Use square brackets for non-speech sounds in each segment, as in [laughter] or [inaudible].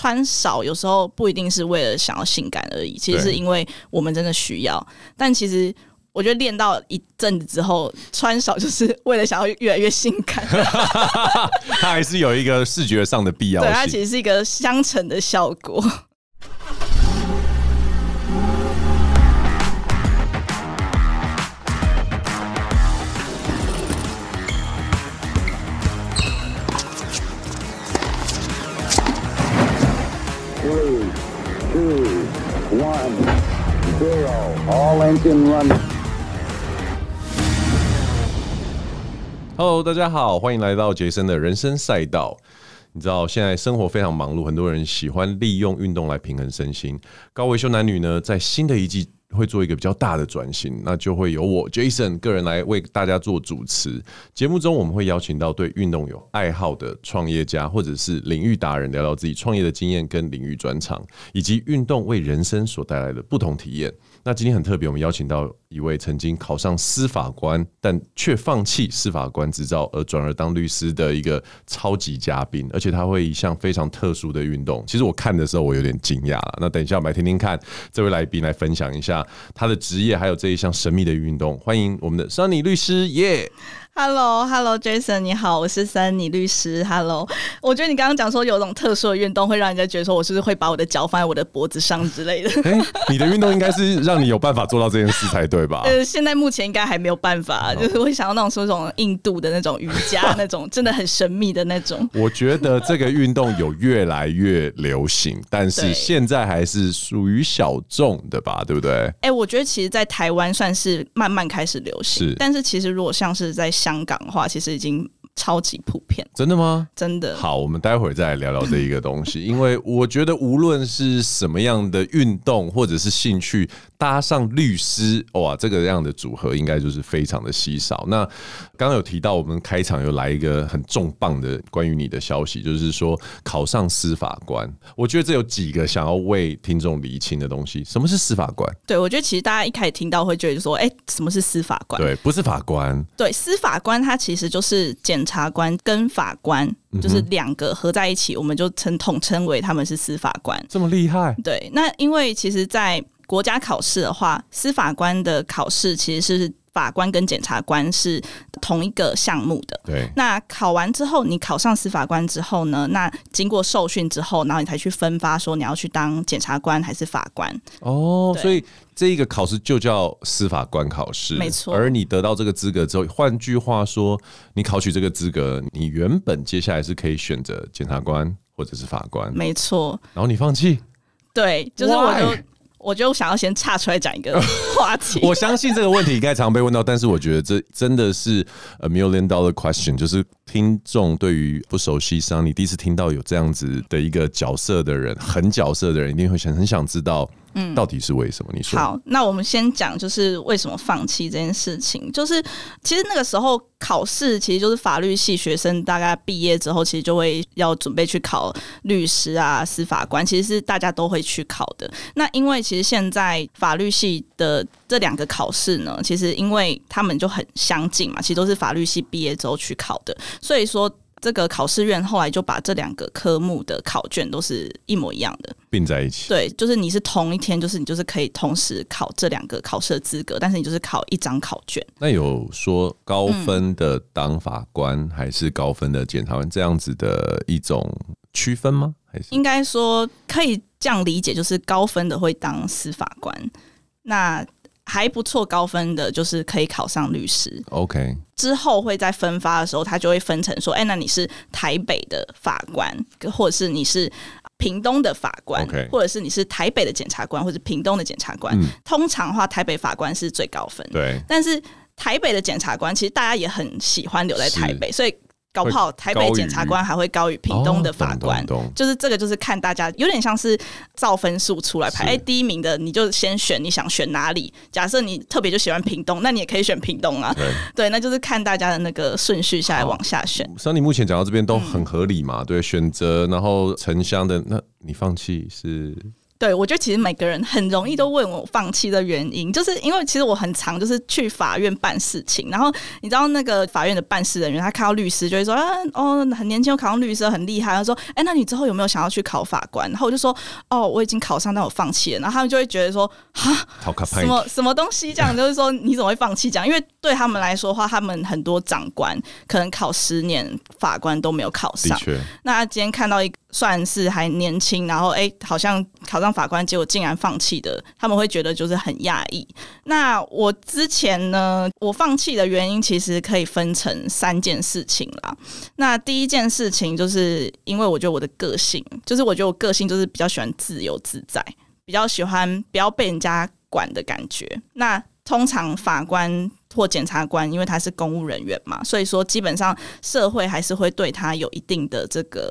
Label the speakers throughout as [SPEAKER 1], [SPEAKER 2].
[SPEAKER 1] 穿少有时候不一定是为了想要性感而已，其实是因为我们真的需要。但其实我觉得练到一阵子之后，穿少就是为了想要越来越性感。[laughs]
[SPEAKER 2] 它还是有一个视觉上的必要性，
[SPEAKER 1] 对，它其实是一个相乘的效果。
[SPEAKER 2] Hello，大家好，欢迎来到杰森的人生赛道。你知道现在生活非常忙碌，很多人喜欢利用运动来平衡身心。高维修男女呢，在新的一季会做一个比较大的转型，那就会由我 Jason 个人来为大家做主持。节目中我们会邀请到对运动有爱好的创业家或者是领域达人，聊聊自己创业的经验跟领域专长，以及运动为人生所带来的不同体验。那今天很特别，我们邀请到一位曾经考上司法官，但却放弃司法官执照而转而当律师的一个超级嘉宾，而且他会一项非常特殊的运动。其实我看的时候，我有点惊讶了。那等一下我们来听听看这位来宾来分享一下他的职业，还有这一项神秘的运动。欢迎我们的桑尼律师，耶、
[SPEAKER 1] yeah!！Hello，Hello，Jason，你好，我是 Sunny 律师。Hello，我觉得你刚刚讲说有种特殊的运动会让人家觉得说我是不是会把我的脚放在我的脖子上之类的。[laughs]
[SPEAKER 2] 欸、你的运动应该是让你有办法做到这件事才对吧？[laughs]
[SPEAKER 1] 呃，现在目前应该还没有办法，就是会想要那种说那种印度的那种瑜伽那种 [laughs] 真的很神秘的那种。
[SPEAKER 2] 我觉得这个运动有越来越流行，但是现在还是属于小众的吧，对不对？哎、
[SPEAKER 1] 欸，我觉得其实，在台湾算是慢慢开始流行，是。但是其实如果像是在香港的话，其实已经超级普遍。
[SPEAKER 2] 真的吗？
[SPEAKER 1] 真的。
[SPEAKER 2] 好，我们待会儿再来聊聊这一个东西，因为我觉得无论是什么样的运动或者是兴趣，搭上律师，哇，这个样的组合应该就是非常的稀少。那刚刚有提到，我们开场有来一个很重磅的关于你的消息，就是说考上司法官。我觉得这有几个想要为听众厘清的东西。什么是司法官？
[SPEAKER 1] 对，我觉得其实大家一开始听到会觉得说，哎、欸，什么是司法官？
[SPEAKER 2] 对，不是法官。
[SPEAKER 1] 对，司法官他其实就是检察官跟法官，就是两个合在一起，我们就称统称为他们是司法官。
[SPEAKER 2] 这么厉害？
[SPEAKER 1] 对，那因为其实，在国家考试的话，司法官的考试其实是法官跟检察官是同一个项目的。
[SPEAKER 2] 对，
[SPEAKER 1] 那考完之后，你考上司法官之后呢，那经过受训之后，然后你才去分发说你要去当检察官还是法官。
[SPEAKER 2] 哦，所以。这一个考试就叫司法官考试，
[SPEAKER 1] 没错。
[SPEAKER 2] 而你得到这个资格之后，换句话说，你考取这个资格，你原本接下来是可以选择检察官或者是法官，
[SPEAKER 1] 没错。
[SPEAKER 2] 然后你放弃？
[SPEAKER 1] 对，就是我就我就想要先岔出来讲一个 [laughs] 话题。
[SPEAKER 2] 我相信这个问题应该常被问到，但是我觉得这真的是 a million dollar question，就是听众对于不熟悉上，你第一次听到有这样子的一个角色的人，很角色的人，一定会想很想知道。嗯，到底是为什么？你说
[SPEAKER 1] 好，那我们先讲，就是为什么放弃这件事情。就是其实那个时候考试，其实就是法律系学生大概毕业之后，其实就会要准备去考律师啊、司法官，其实是大家都会去考的。那因为其实现在法律系的这两个考试呢，其实因为他们就很相近嘛，其实都是法律系毕业之后去考的，所以说。这个考试院后来就把这两个科目的考卷都是一模一样的
[SPEAKER 2] 并在一起。
[SPEAKER 1] 对，就是你是同一天，就是你就是可以同时考这两个考试的资格，但是你就是考一张考卷。
[SPEAKER 2] 那有说高分的当法官还是高分的检察官这样子的一种区分吗？还是
[SPEAKER 1] 应该说可以这样理解，就是高分的会当司法官，那。还不错，高分的就是可以考上律师。
[SPEAKER 2] OK，
[SPEAKER 1] 之后会在分发的时候，他就会分成说，哎，那你是台北的法官，或者是你是屏东的法官，okay. 或者是你是台北的检察官，或者屏东的检察官。嗯。通常的话，台北法官是最高分。
[SPEAKER 2] 对，
[SPEAKER 1] 但是台北的检察官其实大家也很喜欢留在台北，所以。搞不好台北检察官还会高于屏东的法官，就是这个，就是看大家有点像是照分数出来排。哎，第一名的你就先选你想选哪里。假设你特别就喜欢屏东，那你也可以选屏东啊。对，那就是看大家的那个顺序下来往下选。
[SPEAKER 2] 像你目前讲到这边都很合理嘛？对，选择然后城乡的，那你放弃是？
[SPEAKER 1] 对，我觉得其实每个人很容易都问我放弃的原因，就是因为其实我很常就是去法院办事情，然后你知道那个法院的办事人员，他看到律师就会说，啊，哦，很年轻，考上律师很厉害。他说，哎，那你之后有没有想要去考法官？然后我就说，哦，我已经考上，但我放弃了。然后他们就会觉得说，哈，什么什么东西？这样就是说你怎么会放弃？这样，因为对他们来说的话，他们很多长官可能考十年法官都没有考上。那今天看到一个算是还年轻，然后哎，好像考上法官，结果竟然放弃的，他们会觉得就是很讶异。那我之前呢，我放弃的原因其实可以分成三件事情啦。那第一件事情就是因为我觉得我的个性，就是我觉得我个性就是比较喜欢自由自在，比较喜欢不要被人家管的感觉。那通常法官或检察官，因为他是公务人员嘛，所以说基本上社会还是会对他有一定的这个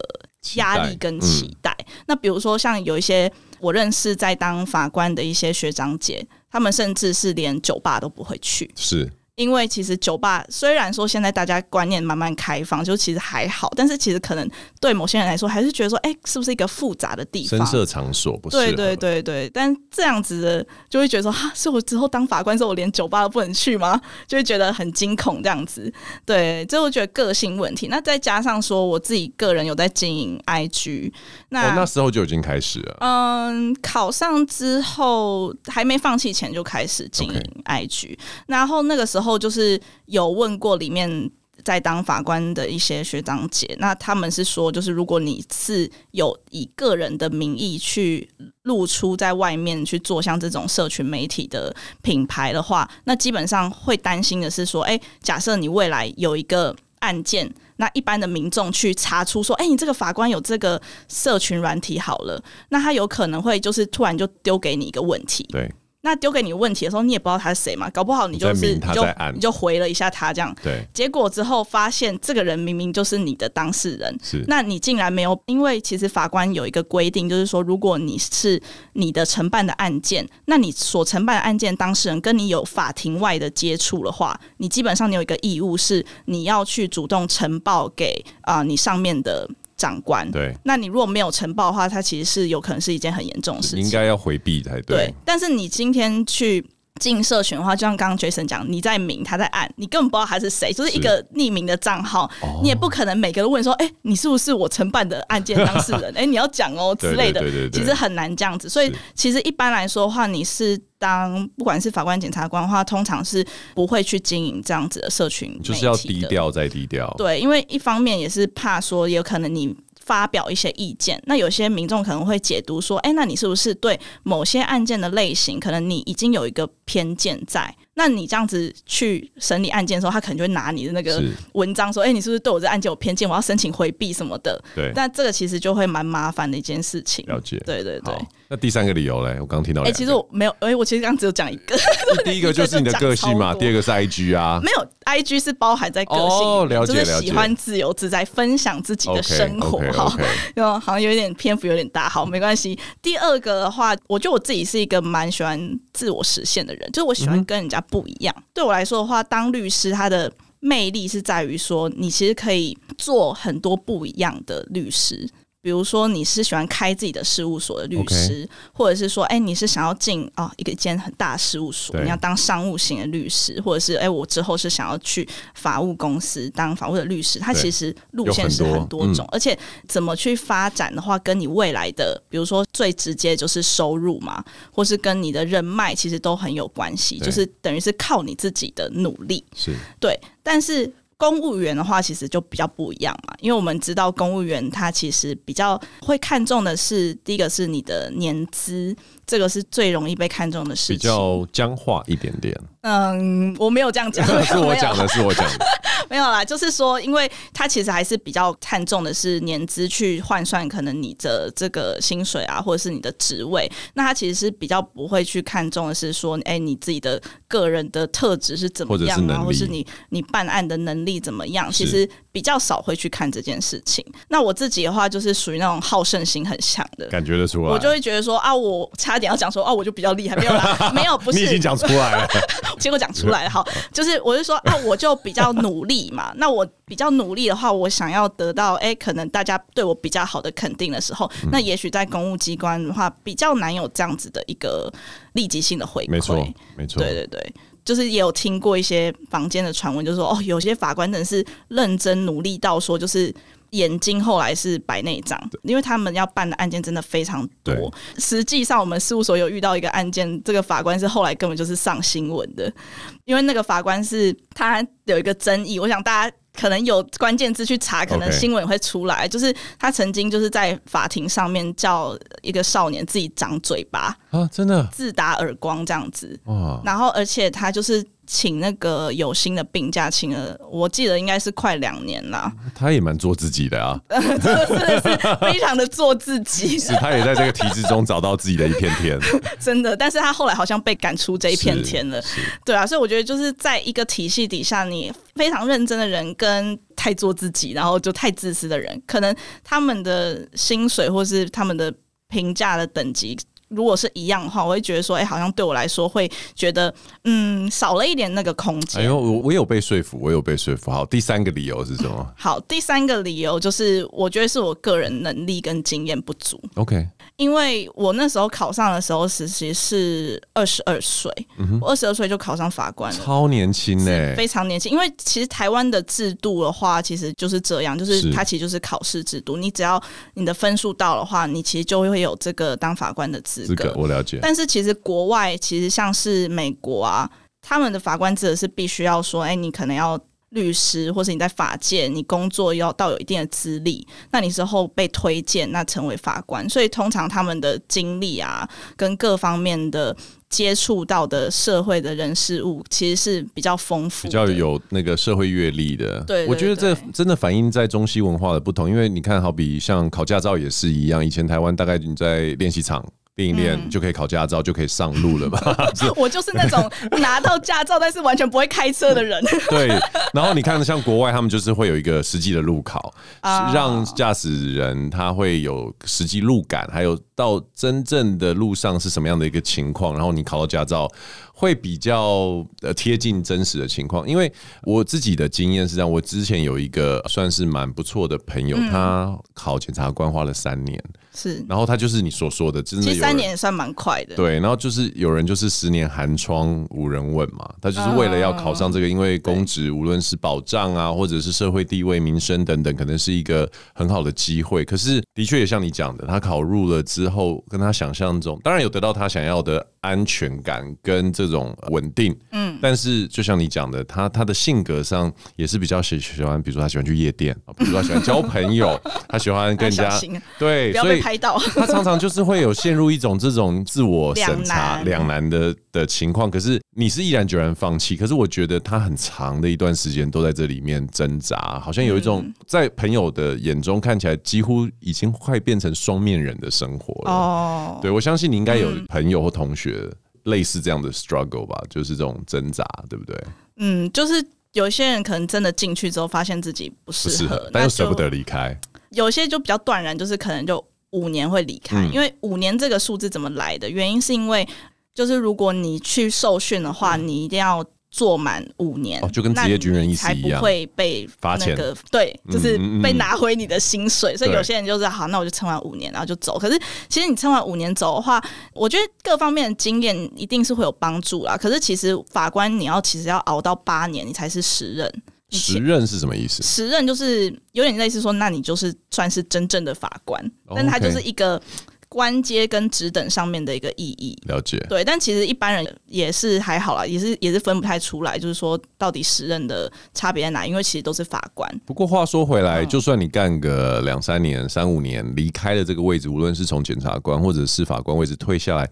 [SPEAKER 1] 压力跟期待。嗯、那比如说像有一些我认识在当法官的一些学长姐，他们甚至是连酒吧都不会去。
[SPEAKER 2] 是。
[SPEAKER 1] 因为其实酒吧虽然说现在大家观念慢慢开放，就其实还好，但是其实可能对某些人来说，还是觉得说，哎，是不是一个复杂的地方？
[SPEAKER 2] 声色场所不是？
[SPEAKER 1] 对对对对，但这样子的就会觉得说，哈，是我之后当法官之后，我连酒吧都不能去吗？就会觉得很惊恐这样子。对，这我觉得个性问题。那再加上说，我自己个人有在经营 IG，那、
[SPEAKER 2] 哦、那时候就已经开始了。
[SPEAKER 1] 嗯，考上之后还没放弃前就开始经营 IG，、okay. 然后那个时候。后就是有问过里面在当法官的一些学长姐，那他们是说，就是如果你是有以个人的名义去露出在外面去做像这种社群媒体的品牌的话，那基本上会担心的是说，哎，假设你未来有一个案件，那一般的民众去查出说，哎，你这个法官有这个社群软体好了，那他有可能会就是突然就丢给你一个问题，
[SPEAKER 2] 对。
[SPEAKER 1] 那丢给你问题的时候，你也不知道他是谁嘛？搞不好你就是你就你就回了一下他这样。
[SPEAKER 2] 对。
[SPEAKER 1] 结果之后发现这个人明明就是你的当事人。
[SPEAKER 2] 是。
[SPEAKER 1] 那你竟然没有，因为其实法官有一个规定，就是说，如果你是你的承办的案件，那你所承办的案件当事人跟你有法庭外的接触的话，你基本上你有一个义务是你要去主动呈报给啊、呃、你上面的。长官，
[SPEAKER 2] 对，
[SPEAKER 1] 那你如果没有呈报的话，它其实是有可能是一件很严重的事情，
[SPEAKER 2] 应该要回避才对。
[SPEAKER 1] 对，但是你今天去进社群的话，就像刚刚 Jason 讲，你在明，他在暗，你根本不知道他是谁，就是一个匿名的账号，你也不可能每个人都问说，哎、欸，你是不是我承办的案件当事人？[laughs] 哎、欸，你要讲哦之类的，其实很难这样子。所以其实一般来说的话，你是当不管是法官、检察官的话，通常是不会去经营这样子的社群，
[SPEAKER 2] 就是要低调再低调。
[SPEAKER 1] 对，因为一方面也是怕说，有可能你。发表一些意见，那有些民众可能会解读说：“哎，那你是不是对某些案件的类型，可能你已经有一个偏见在？”那你这样子去审理案件的时候，他可能就会拿你的那个文章说：“哎，你是不是对我这案件有偏见？我要申请回避什么的。”对，但这个其实就会蛮麻烦的一件事情。
[SPEAKER 2] 了解，
[SPEAKER 1] 对对对。
[SPEAKER 2] 那第三个理由嘞？我刚听到。哎，
[SPEAKER 1] 其实我没有，哎，我其实刚刚只有讲一个。[laughs]
[SPEAKER 2] 第一个就是你的个性嘛，[laughs] 第二个是 IG 啊。
[SPEAKER 1] 没有，IG 是包含在个性，
[SPEAKER 2] 哦，了解了解。
[SPEAKER 1] 就是喜欢自由自在分享自己的生活哈，[laughs] 因为好像有点篇幅有点大，好，没关系。第二个的话，我觉得我自己是一个蛮喜欢自我实现的人，就是我喜欢跟人家不一样。对我来说的话，当律师，他的魅力是在于说，你其实可以做很多不一样的律师。比如说，你是喜欢开自己的事务所的律师，okay. 或者是说，哎、欸，你是想要进啊、哦、一个间很大的事务所，你要当商务型的律师，或者是哎、欸，我之后是想要去法务公司当法务的律师。它其实路线是很多种多、嗯，而且怎么去发展的话，跟你未来的，比如说最直接就是收入嘛，或是跟你的人脉，其实都很有关系，就是等于是靠你自己的努力。
[SPEAKER 2] 是
[SPEAKER 1] 对，但是。公务员的话，其实就比较不一样嘛，因为我们知道公务员他其实比较会看重的是，第一个是你的年资。这个是最容易被看中的事情，
[SPEAKER 2] 比较僵化一点点。
[SPEAKER 1] 嗯，我没有这样讲，[laughs]
[SPEAKER 2] 是我讲的，是我讲的，[laughs]
[SPEAKER 1] 没有啦。就是说，因为他其实还是比较看重的是年资去换算，可能你的这个薪水啊，或者是你的职位。那他其实是比较不会去看重的是说，哎，你自己的个人的特质是怎么样啊，或者是你你办案的能力怎么样？其实比较少会去看这件事情。那我自己的话，就是属于那种好胜心很强的，
[SPEAKER 2] 感觉得出来。
[SPEAKER 1] 我就会觉得说啊，我差。点要讲说哦，我就比较厉害，没有啦，[laughs] 没有，不是，
[SPEAKER 2] 你已经讲出来了，[laughs]
[SPEAKER 1] 结果讲出来了，好，就是我就说啊，我就比较努力嘛。那我比较努力的话，我想要得到哎、欸，可能大家对我比较好的肯定的时候，嗯、那也许在公务机关的话，比较难有这样子的一个立即性的回馈。
[SPEAKER 2] 没错，没错，
[SPEAKER 1] 对对对。就是也有听过一些房间的传闻，就是说哦，有些法官真的是认真努力到说，就是眼睛后来是白内障，因为他们要办的案件真的非常多。实际上，我们事务所有遇到一个案件，这个法官是后来根本就是上新闻的，因为那个法官是他有一个争议，我想大家。可能有关键字去查，可能新闻会出来。就是他曾经就是在法庭上面叫一个少年自己长嘴巴
[SPEAKER 2] 啊，真的
[SPEAKER 1] 自打耳光这样子。然后而且他就是。请那个有薪的病假，请了我记得应该是快两年了。[laughs]
[SPEAKER 2] 他也蛮做自己的啊，[laughs]
[SPEAKER 1] 真的是非常的做自己。[laughs]
[SPEAKER 2] 是，他也在这个体制中找到自己的一片天。
[SPEAKER 1] 真的，但是他后来好像被赶出这一片天了。对啊，所以我觉得就是在一个体系底下，你非常认真的人跟太做自己，然后就太自私的人，可能他们的薪水或是他们的评价的等级。如果是一样的话，我会觉得说，哎、欸，好像对我来说会觉得，嗯，少了一点那个空间。
[SPEAKER 2] 哎呦，我我有被说服，我有被说服。好，第三个理由是什么？
[SPEAKER 1] 好，第三个理由就是，我觉得是我个人能力跟经验不足。
[SPEAKER 2] OK，
[SPEAKER 1] 因为我那时候考上的时候，实习是二十二岁，我二十二岁就考上法官了，
[SPEAKER 2] 超年轻呢，
[SPEAKER 1] 非常年轻。因为其实台湾的制度的话，其实就是这样，就是它其实就是考试制度，你只要你的分数到的话，你其实就会有这个当法官的资
[SPEAKER 2] 资格，我了解。
[SPEAKER 1] 但是其实国外其实像是美国啊，他们的法官制是必须要说，哎，你可能要律师，或是你在法界你工作要到有一定的资历，那你之后被推荐，那成为法官。所以通常他们的经历啊，跟各方面的接触到的社会的人事物，其实是比较丰富，
[SPEAKER 2] 比较有那个社会阅历的。
[SPEAKER 1] 对，
[SPEAKER 2] 我觉得这真的反映在中西文化的不同。因为你看，好比像考驾照也是一样，以前台湾大概你在练习场。练一练就可以考驾照，就可以上路了吧？[laughs]
[SPEAKER 1] 我就是那种 [laughs] 拿到驾照但是完全不会开车的人。
[SPEAKER 2] 对，然后你看，像国外他们就是会有一个实际的路考，让驾驶人他会有实际路感，还有到真正的路上是什么样的一个情况，然后你考到驾照。会比较呃贴近真实的情况，因为我自己的经验是这样，我之前有一个算是蛮不错的朋友，嗯、他考检察官花了三年，
[SPEAKER 1] 是，然
[SPEAKER 2] 后他就是你所说的，真的其实
[SPEAKER 1] 三年也算蛮快的，
[SPEAKER 2] 对，然后就是有人就是十年寒窗无人问嘛，他就是为了要考上这个，因为公职无论是保障啊，或者是社会地位、民生等等，可能是一个很好的机会。可是的确也像你讲的，他考入了之后，跟他想象中，当然有得到他想要的安全感跟这。种稳定，嗯，但是就像你讲的，他他的性格上也是比较喜喜欢，比如说他喜欢去夜店，[laughs] 比如说他喜欢交朋友，他喜欢跟人家
[SPEAKER 1] 对，所以拍到，[laughs]
[SPEAKER 2] 他常常就是会有陷入一种这种自我审查两难的的情况。可是你是毅然决然放弃，可是我觉得他很长的一段时间都在这里面挣扎，好像有一种在朋友的眼中看起来几乎已经快变成双面人的生活了。哦，对，我相信你应该有朋友或同学。类似这样的 struggle 吧，就是这种挣扎，对不对？
[SPEAKER 1] 嗯，就是有些人可能真的进去之后，发现自己不适合，合，
[SPEAKER 2] 但又舍不得离开。
[SPEAKER 1] 有些就比较断然，就是可能就五年会离开，嗯、因为五年这个数字怎么来的？原因是因为就是如果你去受训的话，嗯、你一定要。做满五年，
[SPEAKER 2] 哦，就跟职业军人意思一样，
[SPEAKER 1] 才不会被罚钱。对，就是被拿回你的薪水。嗯嗯，所以有些人就是好，那我就撑完五年，然后就走。可是其实你撑完五年走的话，我觉得各方面的经验一定是会有帮助啦。可是其实法官你要其实要熬到八年，你才是时任。
[SPEAKER 2] 时任是什么意思？
[SPEAKER 1] 时任就是有点类似说，那你就是算是真正的法官，但他就是一个。官阶跟职等上面的一个意义，
[SPEAKER 2] 了解。
[SPEAKER 1] 对，但其实一般人也是还好啦，也是也是分不太出来，就是说到底时任的差别在哪？因为其实都是法官。
[SPEAKER 2] 不过话说回来，嗯、就算你干个两三年、三五年，离开了这个位置，无论是从检察官或者是法官位置退下来，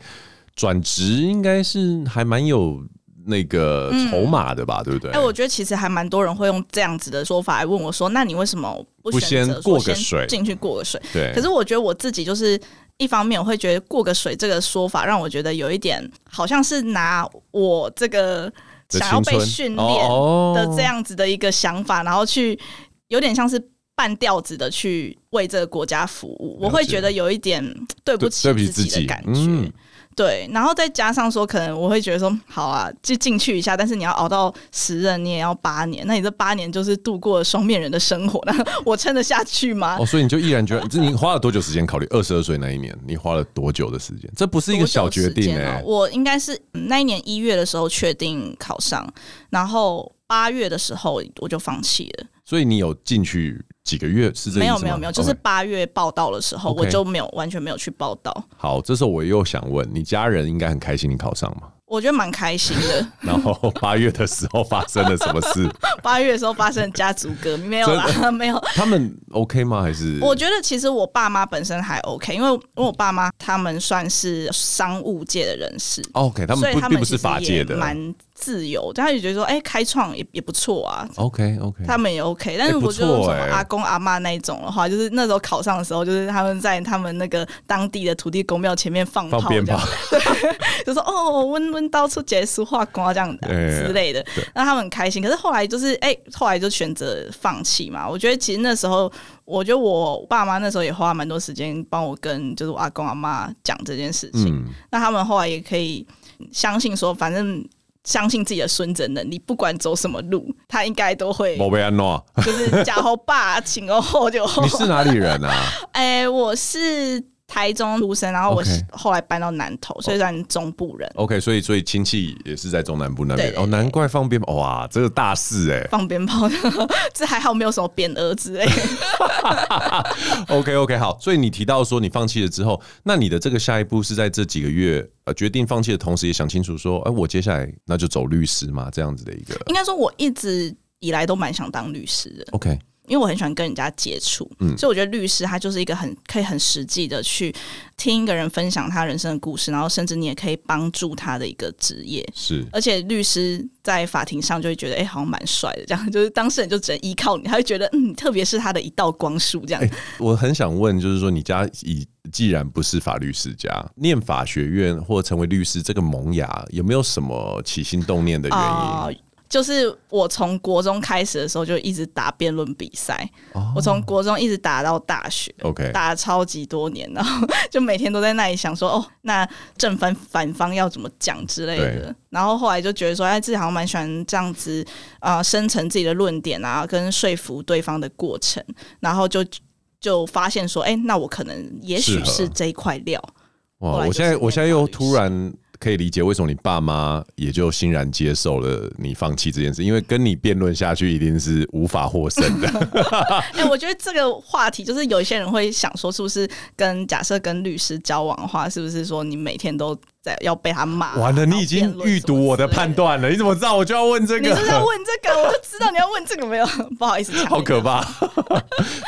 [SPEAKER 2] 转职应该是还蛮有那个筹码的吧？嗯、对不对？
[SPEAKER 1] 哎、欸，我觉得其实还蛮多人会用这样子的说法来问我说：“那你为什么不选择先过个水进去过个水？”对。可是我觉得我自己就是。一方面，我会觉得“过个水”这个说法让我觉得有一点，好像是拿我这个想要被训练的这样子的一个想法，然后去有点像是半吊子的去为这个国家服务。我会觉得有一点对不起自己的感觉。对，然后再加上说，可能我会觉得说，好啊，就进去一下，但是你要熬到十任，你也要八年，那你这八年就是度过了双面人的生活，那我撑得下去吗？
[SPEAKER 2] 哦，所以你就毅然决然，这你花了多久时间考虑？二十二岁那一年，你花了多久的时间？这不是一个小决定哎、欸，
[SPEAKER 1] 我应该是那一年一月的时候确定考上，然后八月的时候我就放弃了。
[SPEAKER 2] 所以你有进去几个月是这？
[SPEAKER 1] 没有没有没有，就是八月报道的时候.我就没有完全没有去报道。
[SPEAKER 2] 好，这时候我又想问，你家人应该很开心你考上吗？
[SPEAKER 1] 我觉得蛮开心的。[laughs]
[SPEAKER 2] 然后八月的时候发生了什么事？[laughs]
[SPEAKER 1] 八月的时候发生家族革命没有啦，[laughs] 没有。
[SPEAKER 2] 他们 OK 吗？还是？
[SPEAKER 1] 我觉得其实我爸妈本身还 OK，因为因为我爸妈他们算是商务界的人士。
[SPEAKER 2] OK，他们不并不是法界的，
[SPEAKER 1] 蛮自由。他也觉得说，哎、欸，开创也也不错啊。
[SPEAKER 2] OK OK，
[SPEAKER 1] 他们也 OK。但是我觉得什么阿公阿妈那一种的话，就是那时候考上的时候，就是他们在他们那个当地的土地公庙前面放炮，鞭炮，对，[laughs] 就说哦，温温到处结束化光这样的之类的，让他们很开心。可是后来就是哎、欸，后来就选择放弃嘛。我觉得其实那时候，我觉得我爸妈那时候也花蛮多时间帮我跟就是我阿公阿妈讲这件事情、嗯。那他们后来也可以相信说，反正相信自己的孙子的能力，不管走什么路，他应该都会。就是假后爸，请后就后。[laughs]
[SPEAKER 2] 你是哪里人啊？[laughs]
[SPEAKER 1] 哎、欸，我是。台中出生，然后我后来搬到南投.所以算中部人。
[SPEAKER 2] OK，所以所以亲戚也是在中南部那边哦，难怪放鞭炮哇，这个大事哎，
[SPEAKER 1] 放鞭炮，这还好没有什么匾额之类。[laughs]
[SPEAKER 2] OK OK，好，所以你提到说你放弃了之后，那你的这个下一步是在这几个月呃决定放弃的同时，也想清楚说，哎、呃，我接下来那就走律师嘛，这样子的一个。
[SPEAKER 1] 应该说，我一直以来都蛮想当律师的。
[SPEAKER 2] OK。
[SPEAKER 1] 因为我很喜欢跟人家接触，嗯，所以我觉得律师他就是一个很可以很实际的去听一个人分享他人生的故事，然后甚至你也可以帮助他的一个职业。
[SPEAKER 2] 是，
[SPEAKER 1] 而且律师在法庭上就会觉得，哎、欸，好像蛮帅的，这样就是当事人就只能依靠你，他会觉得，嗯，特别是他的一道光束这样、欸。
[SPEAKER 2] 我很想问，就是说你家已既然不是法律世家，念法学院或成为律师这个萌芽，有没有什么起心动念的原因？呃
[SPEAKER 1] 就是我从国中开始的时候就一直打辩论比赛，oh. 我从国中一直打到大学
[SPEAKER 2] ，OK，
[SPEAKER 1] 打了超级多年，然后就每天都在那里想说，哦，那正反反方要怎么讲之类的，然后后来就觉得说，哎，自己好像蛮喜欢这样子啊，生成自己的论点啊，跟说服对方的过程，然后就就发现说，哎，那我可能也许是这一块料。
[SPEAKER 2] 哇，我现在我现在又突然。可以理解为什么你爸妈也就欣然接受了你放弃这件事，因为跟你辩论下去一定是无法获胜的。[laughs]
[SPEAKER 1] 哎、欸，我觉得这个话题就是有一些人会想说，是不是跟假设跟律师交往的话，是不是说你每天都在要被他骂？
[SPEAKER 2] 完了，你已经预读我的判断了，你怎么知道我就要问这个？
[SPEAKER 1] 你是要问这个，我就知道你要问这个没有？[laughs] 不好意思，
[SPEAKER 2] 好可怕。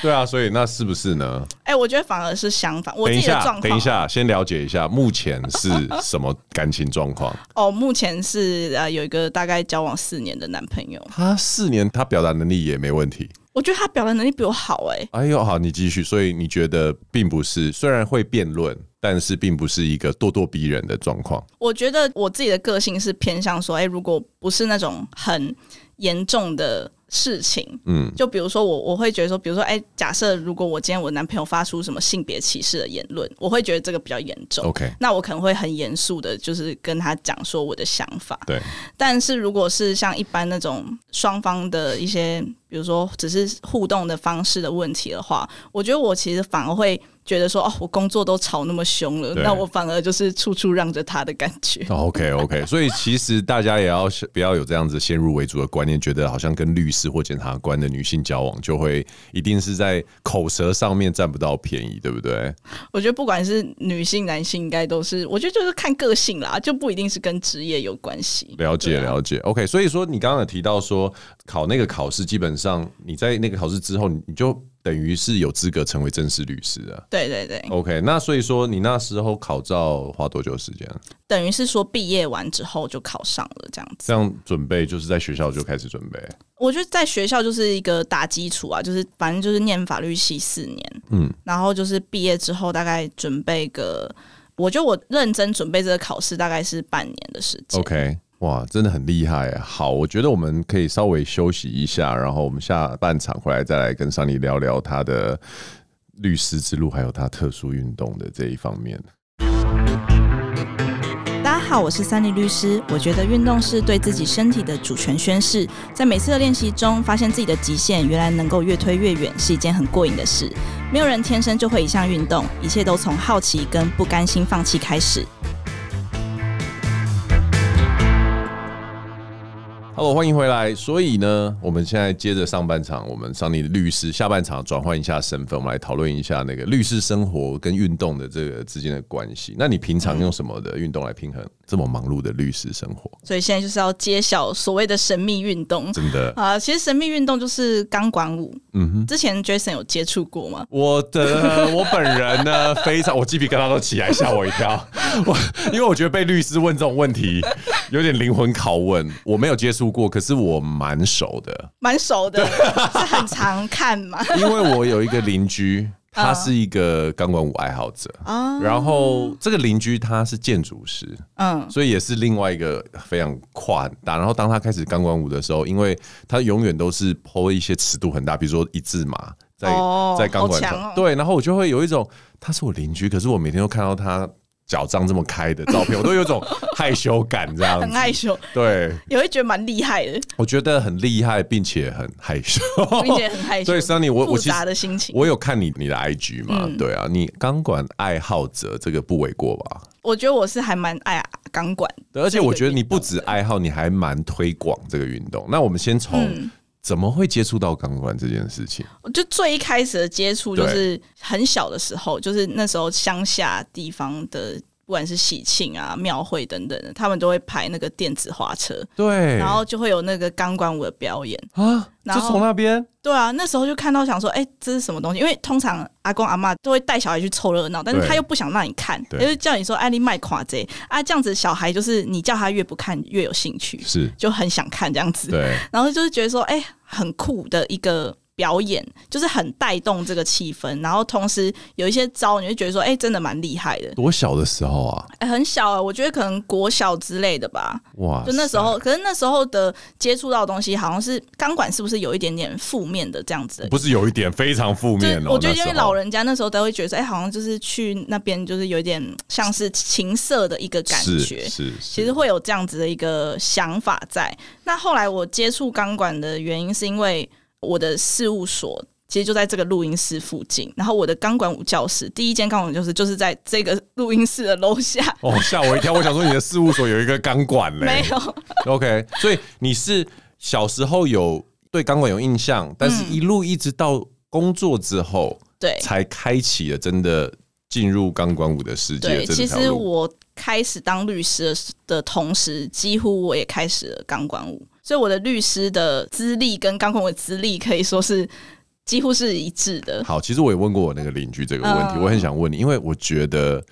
[SPEAKER 2] 对啊，所以那是不是呢？
[SPEAKER 1] 哎、欸，我觉得反而是相反。我自己的状况，
[SPEAKER 2] 等一下，先了解一下目前是什么感情状况。[laughs]
[SPEAKER 1] 哦，目前是呃有一个大概交往四年的男朋友。
[SPEAKER 2] 他四年，他表达能力也没问题。
[SPEAKER 1] 我觉得他表达能力比我好哎、欸。
[SPEAKER 2] 哎呦，好，你继续。所以你觉得并不是，虽然会辩论，但是并不是一个咄咄逼人的状况。
[SPEAKER 1] 我觉得我自己的个性是偏向说，哎、欸，如果不是那种很严重的。事情，嗯，就比如说我，我会觉得说，比如说，哎、欸，假设如果我今天我男朋友发出什么性别歧视的言论，我会觉得这个比较严重。
[SPEAKER 2] OK，
[SPEAKER 1] 那我可能会很严肃的，就是跟他讲说我的想法。
[SPEAKER 2] 对，
[SPEAKER 1] 但是如果是像一般那种双方的一些，比如说只是互动的方式的问题的话，我觉得我其实反而会。觉得说哦，我工作都吵那么凶了，那我反而就是处处让着他的感觉。
[SPEAKER 2] OK OK，[laughs] 所以其实大家也要不要有这样子先入为主的观念，觉得好像跟律师或检察官的女性交往，就会一定是在口舌上面占不到便宜，对不对？
[SPEAKER 1] 我觉得不管是女性男性，应该都是，我觉得就是看个性啦，就不一定是跟职业有关系。
[SPEAKER 2] 了解了解，OK。所以说你刚刚有提到说考那个考试，基本上你在那个考试之后，你就。等于是有资格成为正式律师的。
[SPEAKER 1] 对对对。
[SPEAKER 2] OK，那所以说你那时候考照花多久时间？
[SPEAKER 1] 等于是说毕业完之后就考上了这样子。
[SPEAKER 2] 这样准备就是在学校就开始准备。
[SPEAKER 1] 我觉得在学校就是一个打基础啊，就是反正就是念法律系四年，嗯，然后就是毕业之后大概准备个，我觉得我认真准备这个考试大概是半年的时间。
[SPEAKER 2] OK。哇，真的很厉害！好，我觉得我们可以稍微休息一下，然后我们下半场回来再来跟桑尼聊聊他的律师之路，还有他特殊运动的这一方面。
[SPEAKER 1] 大家好，我是三立律师。我觉得运动是对自己身体的主权宣誓，在每次的练习中，发现自己的极限，原来能够越推越远，是一件很过瘾的事。没有人天生就会一项运动，一切都从好奇跟不甘心放弃开始。
[SPEAKER 2] Hello，欢迎回来。所以呢，我们现在接着上半场，我们上你的律师下半场转换一下身份，我们来讨论一下那个律师生活跟运动的这个之间的关系。那你平常用什么的运动来平衡这么忙碌的律师生活？
[SPEAKER 1] 所以现在就是要揭晓所谓的神秘运动，
[SPEAKER 2] 真的
[SPEAKER 1] 啊，其实神秘运动就是钢管舞。嗯哼，之前 Jason 有接触过吗？
[SPEAKER 2] 我的 [laughs] 我本人呢，非常我鸡皮疙瘩都起来，吓我一跳。我因为我觉得被律师问这种问题有点灵魂拷问，我没有接触。过，可是我蛮熟的，
[SPEAKER 1] 蛮熟的，[laughs] 是很常看嘛。
[SPEAKER 2] 因为我有一个邻居，他是一个钢管舞爱好者，oh. 然后这个邻居他是建筑师，嗯，oh. 所以也是另外一个非常跨很大。然后当他开始钢管舞的时候，因为他永远都是 po 一些尺度很大，比如说一字马在、oh. 在钢管上，哦、对，然后我就会有一种他是我邻居，可是我每天都看到他。脚张这么开的照片，我都有种害羞感，这样子。
[SPEAKER 1] 很害羞，
[SPEAKER 2] 对，
[SPEAKER 1] 也会觉得蛮厉害的。
[SPEAKER 2] 我觉得很厉害，并且很害羞，
[SPEAKER 1] 并且很害羞。[laughs]
[SPEAKER 2] 对，Sunny，我我
[SPEAKER 1] 复杂的心情。
[SPEAKER 2] 我有看你你的 IG 嘛？嗯、对啊，你钢管爱好者，这个不为过吧？
[SPEAKER 1] 我觉得我是还蛮爱钢管，
[SPEAKER 2] 对，而且我觉得你不止爱好，你还蛮推广这个运动。那我们先从、嗯。怎么会接触到钢管这件事情？
[SPEAKER 1] 就最一开始的接触就是很小的时候，就是那时候乡下地方的。不管是喜庆啊、庙会等等的，他们都会排那个电子花车，
[SPEAKER 2] 对，
[SPEAKER 1] 然后就会有那个钢管舞的表演
[SPEAKER 2] 啊。然后就从那边，
[SPEAKER 1] 对啊，那时候就看到想说，哎、欸，这是什么东西？因为通常阿公阿妈都会带小孩去凑热闹，但是他又不想让你看，他就叫你说，哎，你卖垮这啊，这样子小孩就是你叫他越不看越有兴趣，是就很想看这样子。对，然后就是觉得说，哎、欸，很酷的一个。表演就是很带动这个气氛，然后同时有一些招，你会觉得说，哎、欸，真的蛮厉害的。
[SPEAKER 2] 多小的时候啊？
[SPEAKER 1] 哎、欸，很小啊，我觉得可能国小之类的吧。哇，就那时候，可是那时候的接触到的东西，好像是钢管，是不是有一点点负面的这样子？
[SPEAKER 2] 不是有一点非常负面哦。
[SPEAKER 1] 我觉得因为老人家那时候都会觉得说，哎、欸，好像就是去那边就是有一点像是情色的一个感觉，是其实会有这样子的一个想法在。那后来我接触钢管的原因是因为。我的事务所其实就在这个录音室附近，然后我的钢管舞教室第一间钢管舞教室就是在这个录音室的楼下。
[SPEAKER 2] 哦，吓我一跳！我想说你的事务所有一个钢管嘞？[laughs]
[SPEAKER 1] 没有。
[SPEAKER 2] OK，所以你是小时候有对钢管有印象，但是一路一直到工作之后，对，才开启了真的进入钢管舞的世界。对，
[SPEAKER 1] 其实我开始当律师的同时，几乎我也开始了钢管舞。所以我的律师的资历跟钢管舞的资历可以说是几乎是一致的。
[SPEAKER 2] 好，其实我也问过我那个邻居这个问题，我很想问你，因为我觉得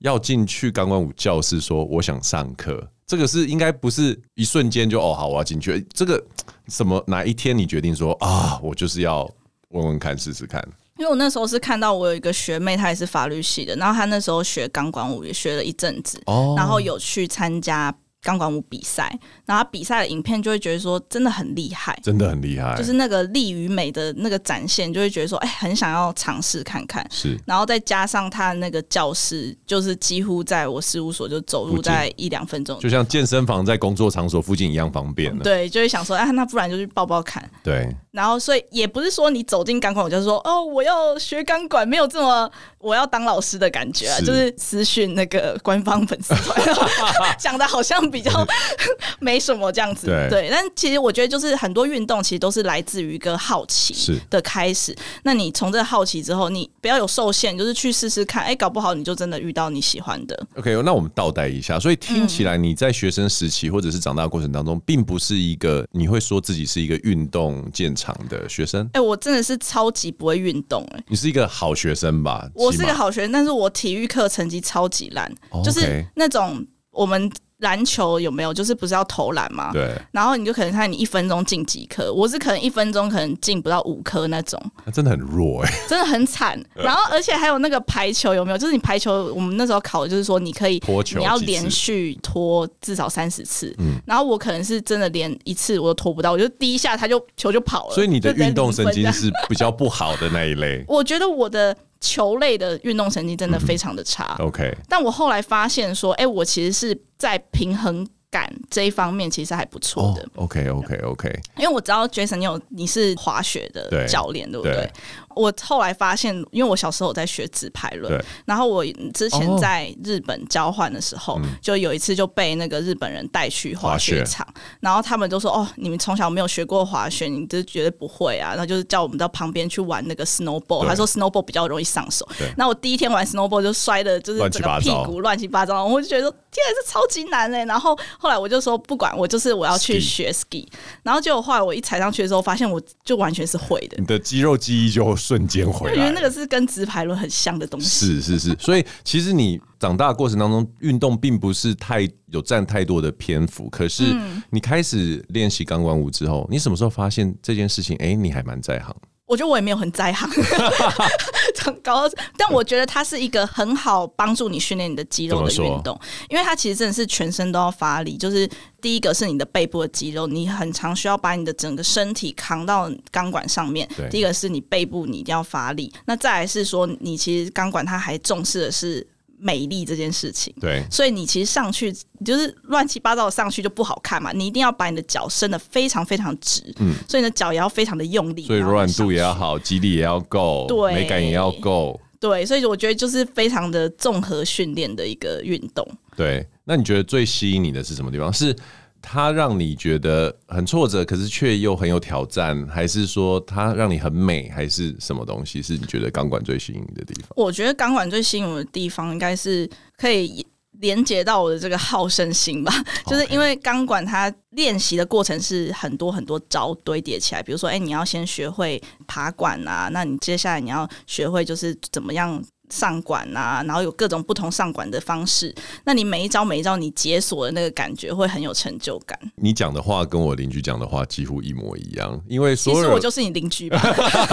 [SPEAKER 2] 要进去钢管舞教室说我想上课，这个是应该不是一瞬间就哦好我要进去。这个什么哪一天你决定说啊我就是要问问看试试看？
[SPEAKER 1] 因为我那时候是看到我有一个学妹，她也是法律系的，然后她那时候学钢管舞也学了一阵子，哦，然后有去参加。钢管舞比赛，然后比赛的影片就会觉得说真的很厉害，
[SPEAKER 2] 真的很厉害，
[SPEAKER 1] 就是那个力与美的那个展现，就会觉得说哎、欸，很想要尝试看看。是，然后再加上他的那个教室，就是几乎在我事务所就走路在一两分钟，
[SPEAKER 2] 就像健身房在工作场所附近一样方便。
[SPEAKER 1] 对，就会想说哎、啊，那不然就去抱抱看。
[SPEAKER 2] 对，
[SPEAKER 1] 然后所以也不是说你走进钢管舞就是说哦，我要学钢管，没有这么我要当老师的感觉，是。就是私讯那个官方粉丝团 [laughs] 讲的好像比较。[laughs] 没什么这样子，对，对，但其实我觉得就是很多运动其实都是来自于一个好奇的开始。那你从这个好奇之后，你不要有受限，就是去试试看，哎，搞不好你就真的遇到你喜欢的。
[SPEAKER 2] OK，那我们倒带一下，所以听起来你在学生时期或者是长大的过程当中，并不是一个你会说自己是一个运动健长的学生。
[SPEAKER 1] 哎，我真的是超级不会运动，哎，
[SPEAKER 2] 你是一个好学生吧？
[SPEAKER 1] 我是一个好学生，但是我体育课成绩超级烂就是那种我们。篮球有没有？就是不是要投篮吗？对。然后你就可能看你一分钟进几颗，我是可能一分钟可能进不到五颗那种。
[SPEAKER 2] 那真的很弱哎、欸，[laughs]
[SPEAKER 1] 真的很惨。[laughs] 然后而且还有那个排球有没有？就是你排球，我们那时候考的就是说你可以你要连续拖至少三十次。嗯。然后我可能是真的连一次我都拖不到，我就第一下他就球就跑了。
[SPEAKER 2] 所以你的运动神经是比较不好的那一类。[laughs]
[SPEAKER 1] 我觉得我的。球类的运动神经真的非常的差。
[SPEAKER 2] 嗯、OK，
[SPEAKER 1] 但我后来发现说，哎、欸，我其实是在平衡感这一方面其实还不错的。
[SPEAKER 2] Oh, OK OK OK，
[SPEAKER 1] 因为我知道 Jason 你有你是滑雪的教练，对，不对？对我后来发现，因为我小时候我在学直排轮，然后我之前在日本交换的时候，哦、就有一次就被那个日本人带去滑雪场，雪然后他们就说：“哦，你们从小没有学过滑雪，你就绝对不会啊。”然后就是叫我们到旁边去玩那个 snowboard，对他说 snowboard 比较容易上手。那对我第一天玩 snowboard 就摔的，就是整个屁股乱七八糟，我就觉得说天啊，这超级难嘞。然后后来我就说不管，我就是我要去学 ski。然后结果后来我一踩上去的时候，发现我就完全是会的，
[SPEAKER 2] 你的肌肉记忆就。瞬间回来，
[SPEAKER 1] 因为那个是跟直排轮很像的东西。
[SPEAKER 2] 是是是，[laughs] 所以其实你长大的过程当中，运动并不是太有占太多的篇幅。可是你开始练习钢管舞之后，你什么时候发现这件事情？哎、欸，你还蛮在行。
[SPEAKER 1] 我觉得我也没有很在行，[laughs] 很高，但我觉得它是一个很好帮助你训练你的肌肉的运动，因为它其实真的是全身都要发力。就是第一个是你的背部的肌肉，你很常需要把你的整个身体扛到钢管上面。第一个是你背部你一定要发力，那再来是说你其实钢管它还重视的是。美丽这件事情，
[SPEAKER 2] 对，
[SPEAKER 1] 所以你其实上去就是乱七八糟的上去就不好看嘛，你一定要把你的脚伸的非常非常直，嗯，所以你的脚也要非常的用力，
[SPEAKER 2] 所以柔软度也要好，肌力也要够，对，美感也要够，
[SPEAKER 1] 对，所以我觉得就是非常的综合训练的一个运动。
[SPEAKER 2] 对，那你觉得最吸引你的是什么地方？是？它让你觉得很挫折，可是却又很有挑战，还是说它让你很美，还是什么东西是你觉得钢管最吸引你的地方？
[SPEAKER 1] 我觉得钢管最吸引我的地方，应该是可以连接到我的这个好胜心吧。[laughs] 就是因为钢管它练习的过程是很多很多招堆叠起来，比如说，哎、欸，你要先学会爬管啊，那你接下来你要学会就是怎么样。上管啊，然后有各种不同上管的方式。那你每一招每一招你解锁的那个感觉会很有成就感。
[SPEAKER 2] 你讲的话跟我邻居讲的话几乎一模一样，因为所有
[SPEAKER 1] 其实我就是你邻居吧。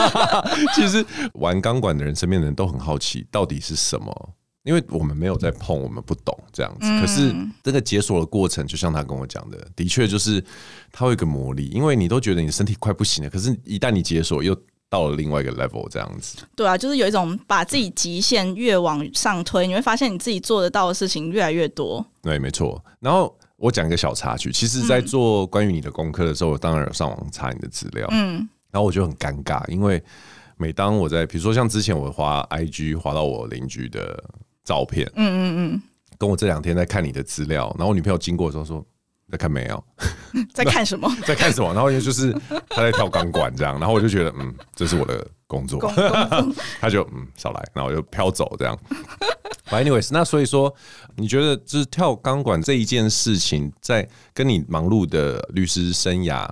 [SPEAKER 1] [laughs]
[SPEAKER 2] 其实玩钢管的人身边的人都很好奇到底是什么，因为我们没有在碰，我们不懂这样子。嗯、可是这个解锁的过程，就像他跟我讲的，的确就是它会有一个魔力，因为你都觉得你身体快不行了，可是一旦你解锁又。到了另外一个 level，这样子。
[SPEAKER 1] 对啊，就是有一种把自己极限越往上推，你会发现你自己做得到的事情越来越多。
[SPEAKER 2] 对，没错。然后我讲一个小插曲，其实，在做关于你的功课的时候，我当然有上网查你的资料。嗯。然后我就很尴尬，因为每当我在，比如说像之前我滑 IG 滑到我邻居的照片，嗯嗯嗯，跟我这两天在看你的资料，然后我女朋友经过的时候说。在看没有？[laughs]
[SPEAKER 1] 在看什么？[laughs]
[SPEAKER 2] 在看什么？然后就是他在跳钢管这样，然后我就觉得嗯，这是我的工作。[laughs] 他就嗯少来，然后我就飘走这样。But anyways，那所以说，你觉得就是跳钢管这一件事情，在跟你忙碌的律师生涯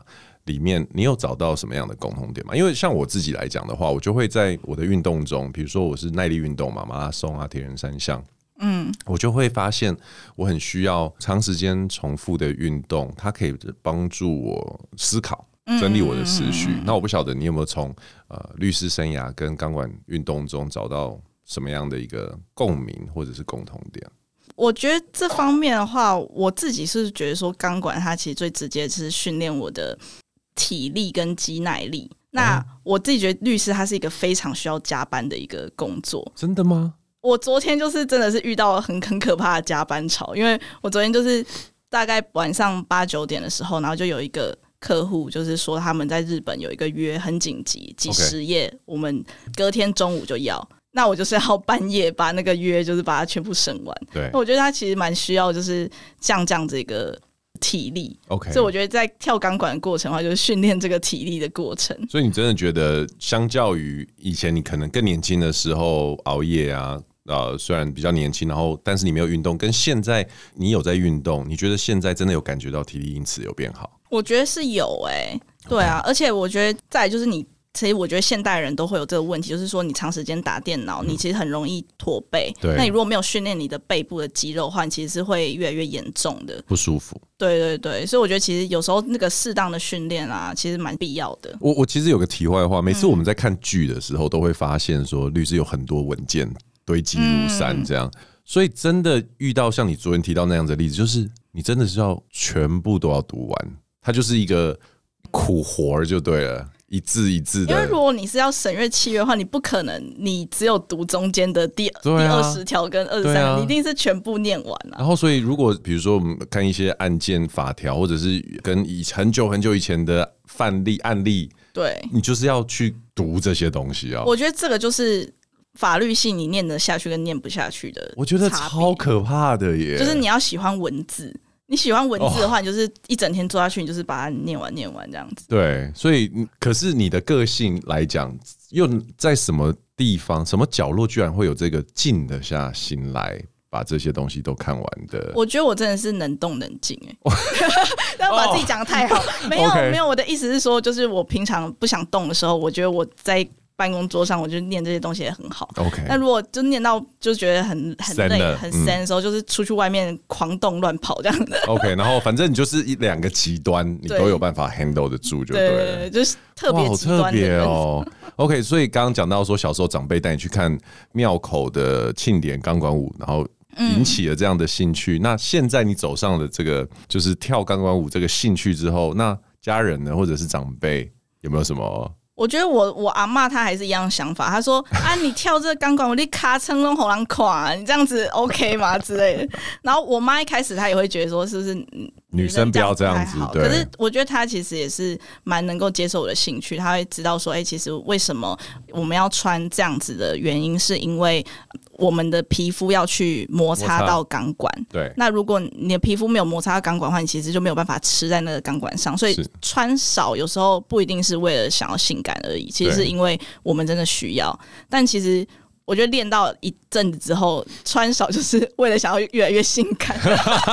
[SPEAKER 2] 里面，你有找到什么样的共同点吗？因为像我自己来讲的话，我就会在我的运动中，比如说我是耐力运动嘛，马拉松啊、铁人三项。嗯，我就会发现我很需要长时间重复的运动，它可以帮助我思考、整理我的思绪。那我不晓得你有没有从呃律师生涯跟钢管运动中找到什么样的一个共鸣或者是共同点？
[SPEAKER 1] 我觉得这方面的话，我自己是觉得说钢管它其实最直接是训练我的体力跟肌耐力。那我自己觉得律师它是一个非常需要加班的一个工作。
[SPEAKER 2] 真的吗？
[SPEAKER 1] 我昨天就是真的是遇到了很很可怕的加班潮，因为我昨天就是大概晚上八九点的时候，然后就有一个客户就是说他们在日本有一个约很紧急，几十页，我们隔天中午就要，那我就是要半夜把那个约就是把它全部审完。
[SPEAKER 2] 对，
[SPEAKER 1] 那我觉得他其实蛮需要就是降降这个体力。
[SPEAKER 2] OK，
[SPEAKER 1] 所以我觉得在跳钢管的过程的话，就是训练这个体力的过程。
[SPEAKER 2] 所以你真的觉得，相较于以前你可能更年轻的时候熬夜啊？呃，虽然比较年轻，然后但是你没有运动，跟现在你有在运动，你觉得现在真的有感觉到体力因此有变好？我觉得是有诶、欸，对啊.而且我觉得再就是你。其实我觉得现代人都会有这个问题，就是说你长时间打电脑，你其实很容易驼背。对，那你如果没有训练你的背部的肌肉的话，你其实是会越来越严重的不舒服。对对对，所以我觉得其实有时候那个适当的训练啊，其实蛮必要的。我我其实有个题外话，每次我们在看剧的时候，都会发现说律师有很多文件堆积如山，这样。所以真的遇到像你昨天提到那样的例子，就是你真的是要全部都要读完，它就是一个苦活儿就对了。一字一字的。
[SPEAKER 1] 因为如果你是要审阅契约的话，你不可能你只有读中间的第、啊、第二十条跟二十三一定是全部念完了、啊。
[SPEAKER 2] 然后，所以如果比如说我们看一些案件法条，或者是跟以很久很久以前的范例案例，
[SPEAKER 1] 对，
[SPEAKER 2] 你就是要去读这些东西啊。
[SPEAKER 1] 我觉得这个就是。法律系你念得下去跟念不下去的，
[SPEAKER 2] 我觉得超可怕的耶！
[SPEAKER 1] 就是你要喜欢文字，你喜欢文字的话，你就是一整天坐下去，你就是把它念完念完这样子。
[SPEAKER 2] 对，所以可是你的个性来讲，又在什么地方、什么角落，居然会有这个静得下心来把这些东西都看完的？
[SPEAKER 1] 我觉得我真的是能动能静哎，[laughs] 不要把自己讲得太好，[laughs] 没有没有，我的意思是说，就是我平常不想动的时候，我觉得我在。办公桌上，我就念这些东西也很好。
[SPEAKER 2] OK，
[SPEAKER 1] 那如果就念到就觉得很很累、很深的时候，就是出去外面狂动乱跑这样的。
[SPEAKER 2] OK，[laughs] 然后反正你就是一两个极端，你都有办法 handle 得住，就
[SPEAKER 1] 对就是特别好特别
[SPEAKER 2] 哦。OK，所以刚刚讲到说，小时候长辈带你去看庙口的庆典钢管舞，然后引起了这样的兴趣。那现在你走上了这个就是跳钢管舞这个兴趣之后，那家人呢，或者是长辈有没有什么？
[SPEAKER 1] 我觉得我我阿妈她还是一样想法，她说 [laughs] 啊，你跳这个钢管，我你咔蹭弄喉咙垮，你这样子 OK 吗之类的。然后我妈一开始她也会觉得说，是不是
[SPEAKER 2] 女生不要这样子？对。
[SPEAKER 1] 可是我觉得她其实也是蛮能够接受我的兴趣，她会知道说，哎、欸，其实为什么我们要穿这样子的原因，是因为。我们的皮肤要去摩擦到钢管，
[SPEAKER 2] 对。
[SPEAKER 1] 那如果你的皮肤没有摩擦到钢管的话，你其实就没有办法吃在那个钢管上。所以穿少有时候不一定是为了想要性感而已，其实是因为我们真的需要。但其实我觉得练到一阵子之后，穿少就是为了想要越来越性感。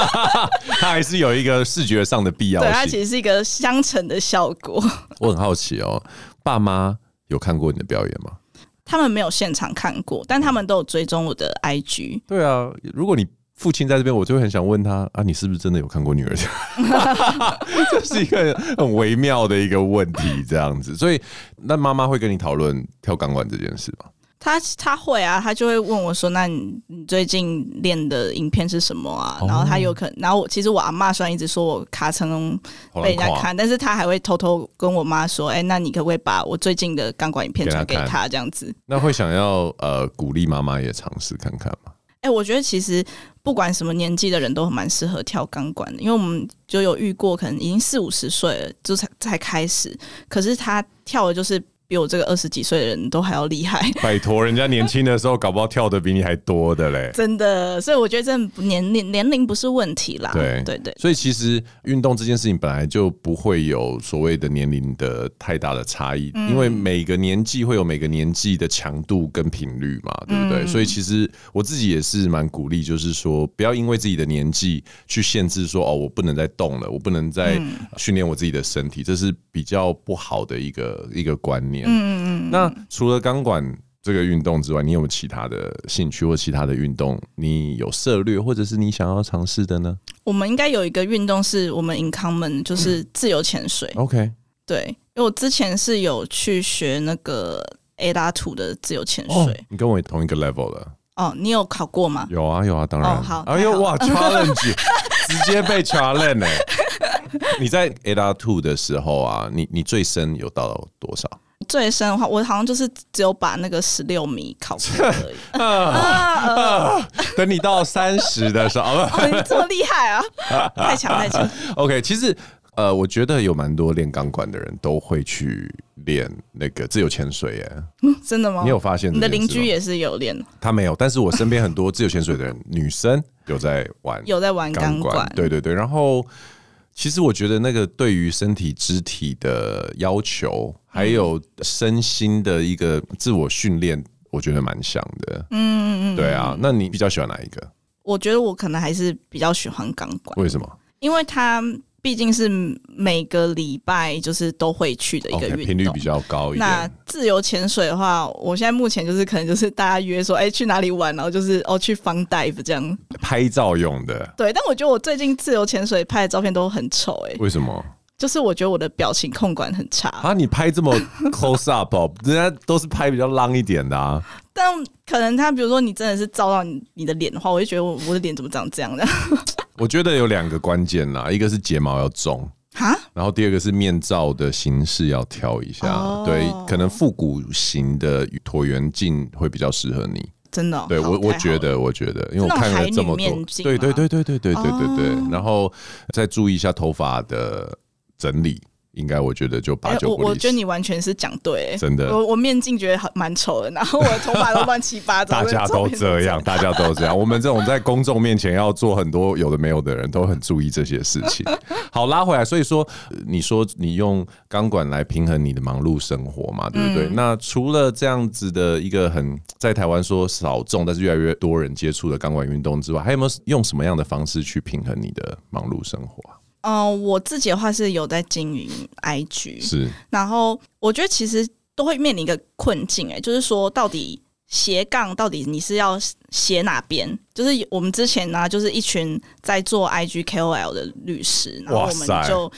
[SPEAKER 1] [laughs]
[SPEAKER 2] 它还是有一个视觉上的必要性，
[SPEAKER 1] 对，它其实是一个相乘的效果。
[SPEAKER 2] 我很好奇哦，爸妈有看过你的表演吗？
[SPEAKER 1] 他们没有现场看过，但他们都有追踪我的 IG。
[SPEAKER 2] 对啊，如果你父亲在这边，我就会很想问他啊，你是不是真的有看过女儿？[laughs] 这是一个很微妙的一个问题，这样子。所以，那妈妈会跟你讨论跳钢管这件事吗？
[SPEAKER 1] 他他会啊，他就会问我说：“那你你最近练的影片是什么啊？”哦、然后他有可能，然后其实我阿妈虽然一直说我卡成被人家看，但是他还会偷偷跟我妈说：“哎、欸，那你可不可以把我最近的钢管影片传给他？”这样子，
[SPEAKER 2] 那会想要呃鼓励妈妈也尝试看看吗？
[SPEAKER 1] 哎、欸，我觉得其实不管什么年纪的人都蛮适合跳钢管的，因为我们就有遇过，可能已经四五十岁了，就才才开始，可是他跳的就是。比我这个二十几岁的人都还要厉害，
[SPEAKER 2] 拜托，人家年轻的时候搞不好跳的比你还多的嘞，[laughs]
[SPEAKER 1] 真的，所以我觉得这年龄年龄不是问题啦，对对对，
[SPEAKER 2] 所以其实运动这件事情本来就不会有所谓的年龄的太大的差异，因为每个年纪会有每个年纪的强度跟频率嘛，对不对？所以其实我自己也是蛮鼓励，就是说不要因为自己的年纪去限制说哦，我不能再动了，我不能再训练我自己的身体，这是比较不好的一个一个观念。嗯嗯嗯，那除了钢管这个运动之外，你有没有其他的兴趣或其他的运动？你有涉略，或者是你想要尝试的呢？
[SPEAKER 1] 我们应该有一个运动是我们 in common，就是自由潜水。
[SPEAKER 2] OK，
[SPEAKER 1] 对，因为我之前是有去学那个 ADA2 的自由潜水。哦，
[SPEAKER 2] 你跟我同一个 level 的。
[SPEAKER 1] 哦，你有考过吗？
[SPEAKER 2] 有啊，有啊，当然。
[SPEAKER 1] 哦，好。
[SPEAKER 2] 哎呦哇，challenge，[laughs] 直接被 challenge 欸。你在 A 拉 two 的时候啊，你你最深有到多少？
[SPEAKER 1] 最深的话，我好像就是只有把那个十六米考过而已。[laughs]
[SPEAKER 2] 啊啊、等你到三十的时候，[laughs] 哦，
[SPEAKER 1] 你这么厉害啊！太强太强。[laughs]
[SPEAKER 2] OK，其实呃，我觉得有蛮多练钢管的人都会去练那个自由潜水耶。
[SPEAKER 1] 嗯，真的吗？
[SPEAKER 2] 你有发现？
[SPEAKER 1] 你的邻居也是有练？
[SPEAKER 2] 他没有，但是我身边很多自由潜水的人，女生有在玩，
[SPEAKER 1] 有在玩钢管。
[SPEAKER 2] 对对对，然后。其实我觉得那个对于身体肢体的要求，还有身心的一个自我训练，我觉得蛮像的。嗯嗯嗯，对啊。那你比较喜欢哪一个？
[SPEAKER 1] 我觉得我可能还是比较喜欢钢管。
[SPEAKER 2] 为什么？
[SPEAKER 1] 因为它。毕竟是每个礼拜就是都会去的一个运动，
[SPEAKER 2] 频率比较高一点。
[SPEAKER 1] 那自由潜水的话，我现在目前就是可能就是大家约说，哎，去哪里玩，然后就是哦去 fun dive 这样
[SPEAKER 2] 拍照用的。
[SPEAKER 1] 对，但我觉得我最近自由潜水拍的照片都很丑，哎，
[SPEAKER 2] 为什么？
[SPEAKER 1] 就是我觉得我的表情控管很差
[SPEAKER 2] 啊！你拍这么 close up，[laughs] 人家都是拍比较浪一点的啊。
[SPEAKER 1] 但可能他比如说你真的是照到你你的脸的话，我就觉得我我的脸怎么长这样的？
[SPEAKER 2] 我觉得有两个关键啦，一个是睫毛要重，
[SPEAKER 1] 哈，
[SPEAKER 2] 然后第二个是面罩的形式要挑一下，哦、对，可能复古型的椭圆镜会比较适合你。
[SPEAKER 1] 真的、哦，
[SPEAKER 2] 对我我觉得我觉得，因为我看了这么多，对对对对对对对对对，哦、然后再注意一下头发的整理。应该我觉得就八九不离十。
[SPEAKER 1] 我我觉得你完全是讲对，
[SPEAKER 2] 真的。
[SPEAKER 1] 我我面镜觉得很蛮丑的，然后我的头发都乱七八糟。
[SPEAKER 2] 大家都这样，大家都这样。我们这种在公众面前要做很多有的没有的人，都很注意这些事情。[laughs] 好，拉回来，所以说你说你用钢管来平衡你的忙碌生活嘛，对不对？嗯、那除了这样子的一个很在台湾说少众，但是越来越多人接触的钢管运动之外，还有没有用什么样的方式去平衡你的忙碌生活？
[SPEAKER 1] 嗯、呃，我自己的话是有在经营 IG，
[SPEAKER 2] 是。
[SPEAKER 1] 然后我觉得其实都会面临一个困境，哎，就是说到底斜杠到底你是要斜哪边？就是我们之前呢，就是一群在做 IG KOL 的律师，然后我们就，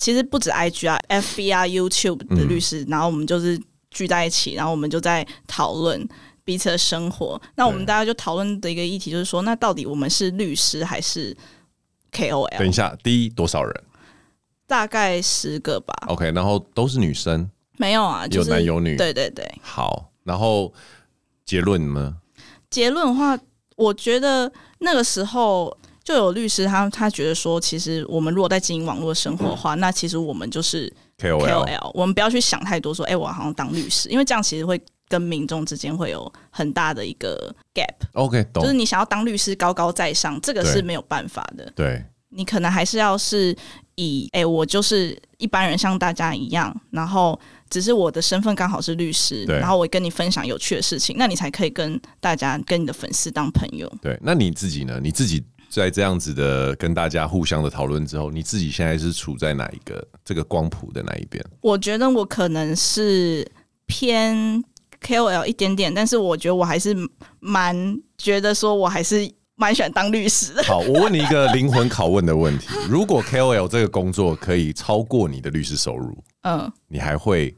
[SPEAKER 1] 其实不止 IG 啊，FB 啊，YouTube 的律师，嗯、然后我们就是聚在一起，然后我们就在讨论彼此的生活。那我们大家就讨论的一个议题就是说，那到底我们是律师还是？KOL，
[SPEAKER 2] 等一下，第一多少人？
[SPEAKER 1] 大概十个吧。
[SPEAKER 2] OK，然后都是女生？
[SPEAKER 1] 没有啊，就是、
[SPEAKER 2] 有男有女。
[SPEAKER 1] 对对对。
[SPEAKER 2] 好，然后结论呢？
[SPEAKER 1] 结论的话，我觉得那个时候就有律师他他觉得说，其实我们如果在经营网络生活的话，嗯、那其实我们就是 KOL，我们不要去想太多，说，哎、欸，我好像当律师，因为这样其实会。跟民众之间会有很大的一个 gap。
[SPEAKER 2] OK，懂。
[SPEAKER 1] 就是你想要当律师高高在上，这个是没有办法的。
[SPEAKER 2] 对，
[SPEAKER 1] 你可能还是要是以哎、欸，我就是一般人，像大家一样，然后只是我的身份刚好是律师，然后我跟你分享有趣的事情，那你才可以跟大家、跟你的粉丝当朋友。
[SPEAKER 2] 对，那你自己呢？你自己在这样子的跟大家互相的讨论之后，你自己现在是处在哪一个这个光谱的哪一边？
[SPEAKER 1] 我觉得我可能是偏。KOL 一点点，但是我觉得我还是蛮觉得说，我还是蛮喜欢当律师的。
[SPEAKER 2] 好，我问你一个灵魂拷问的问题：[laughs] 如果 KOL 这个工作可以超过你的律师收入，嗯，你还会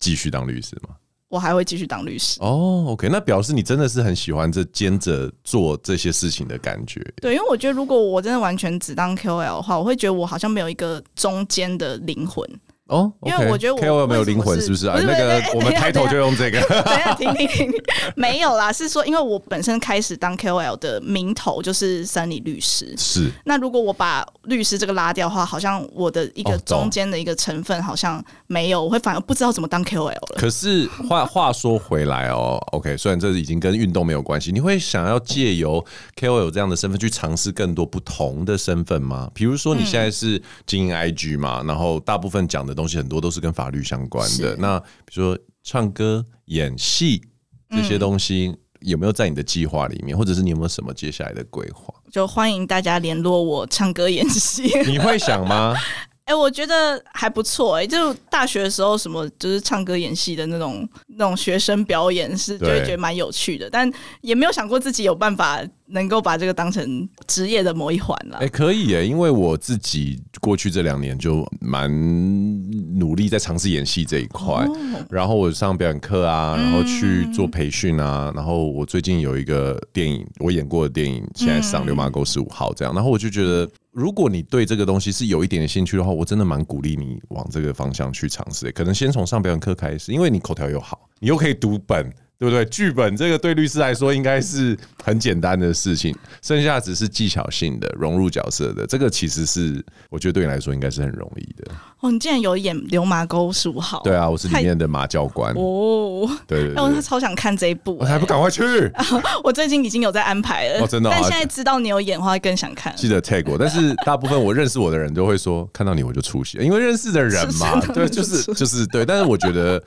[SPEAKER 2] 继续当律师吗？
[SPEAKER 1] 我还会继续当律师。
[SPEAKER 2] 哦，OK，那表示你真的是很喜欢这兼着做这些事情的感觉。
[SPEAKER 1] 对，因为我觉得如果我真的完全只当 KOL 的话，我会觉得我好像没有一个中间的灵魂。
[SPEAKER 2] 哦
[SPEAKER 1] 因为我觉得我 KOL
[SPEAKER 2] 没有灵魂，是不是啊？那个我们开头就用这个。[laughs]
[SPEAKER 1] 等一下，停停停，[laughs] 没有啦，是说因为我本身开始当 KOL 的名头就是三里律师。
[SPEAKER 2] 是。
[SPEAKER 1] 那如果我把律师这个拉掉的话，好像我的一个中间的一个成分好像没有，我会反而不知道怎么当 KOL 了。
[SPEAKER 2] 可是话 [laughs] 话说回来哦，OK，虽然这已经跟运动没有关系，你会想要借由 KOL 这样的身份去尝试更多不同的身份吗？比如说你现在是经营 IG 嘛，嗯、然后大部分讲的。东西很多都是跟法律相关的。那比如说唱歌、演戏这些东西，有没有在你的计划里面，嗯、或者是你有没有什么接下来的规划？就欢迎大家联络我唱歌演戏。你会想吗？[laughs]
[SPEAKER 1] 哎、欸，我觉得还不错。哎，就大学的时候，什么就是唱歌演戏的那种那种学生表演，是就会觉得蛮有趣的，但也没有想过自己有办法。能够把这个当成职业的某一环了，哎，
[SPEAKER 2] 可以耶，因为我自己过去这两年就蛮努力在尝试演戏这一块，哦、然后我上表演课啊，然后去做培训啊，嗯、然后我最近有一个电影，我演过的电影现在上《流麻沟十五号》这样，然后我就觉得，如果你对这个东西是有一点兴趣的话，我真的蛮鼓励你往这个方向去尝试，可能先从上表演课开始，因为你口条又好，你又可以读本。对不对？剧本这个对律师来说应该是很简单的事情，剩下只是技巧性的融入角色的。这个其实是我觉得对你来说应该是很容易的。
[SPEAKER 1] 哦，你竟然有演《流麻沟十五号》？
[SPEAKER 2] 对啊，我是里面的马教官。哦，对对对，
[SPEAKER 1] 我超想看这一部，
[SPEAKER 2] 我还不赶快去！[laughs]
[SPEAKER 1] 我最近已经有在安排了，
[SPEAKER 2] 哦，真的。
[SPEAKER 1] 但现在知道你有演的话，更想看。
[SPEAKER 2] 记得 tag 我，但是大部分我认识我的人都会说，看到你我就出戏，因为认识的人嘛。对，就是就是对。但是我觉得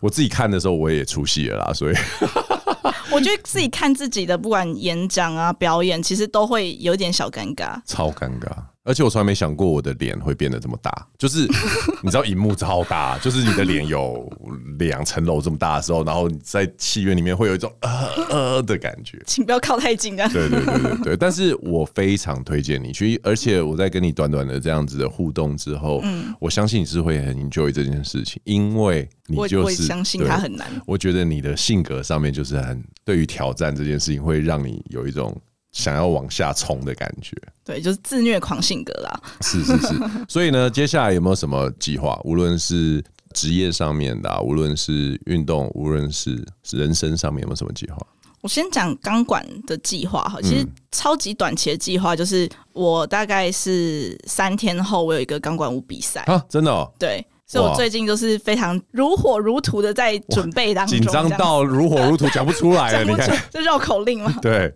[SPEAKER 2] 我自己看的时候，我也出戏了啦，所以。[laughs]
[SPEAKER 1] 我觉得自己看自己的，不管演讲啊、表演，其实都会有点小尴尬，
[SPEAKER 2] 超尴尬。而且我从来没想过我的脸会变得这么大，就是 [laughs] 你知道，荧幕超大，就是你的脸有两层楼这么大的时候，然后你在戏院里面会有一种呃呃的感觉。
[SPEAKER 1] 请不要靠太近啊！
[SPEAKER 2] 对对对对对，[laughs] 但是我非常推荐你去，而且我在跟你短短的这样子的互动之后，嗯，我相信你是会很 enjoy 这件事情，因为你就是
[SPEAKER 1] 我相信它很难。
[SPEAKER 2] 我觉得你的性格上面就是很对于挑战这件事情，会让你有一种。想要往下冲的感觉。
[SPEAKER 1] 对，就是自虐狂性格啦。
[SPEAKER 2] 是是是，[laughs] 所以呢，接下来有没有什么计划？无论是职业上面的、啊，无论是运动，无论是人生上面，有没有什么计划？
[SPEAKER 1] 我先讲钢管的计划哈，其实超级短期的计划就是我大概是三天后，我有一个钢管舞比赛
[SPEAKER 2] 啊，真的哦，
[SPEAKER 1] 对。所以我最近就是非常如火如荼的在准备当中，紧张
[SPEAKER 2] 到如火如荼讲不出来了。[laughs] 你看，[laughs]
[SPEAKER 1] 这绕口令嘛？[laughs]
[SPEAKER 2] 对，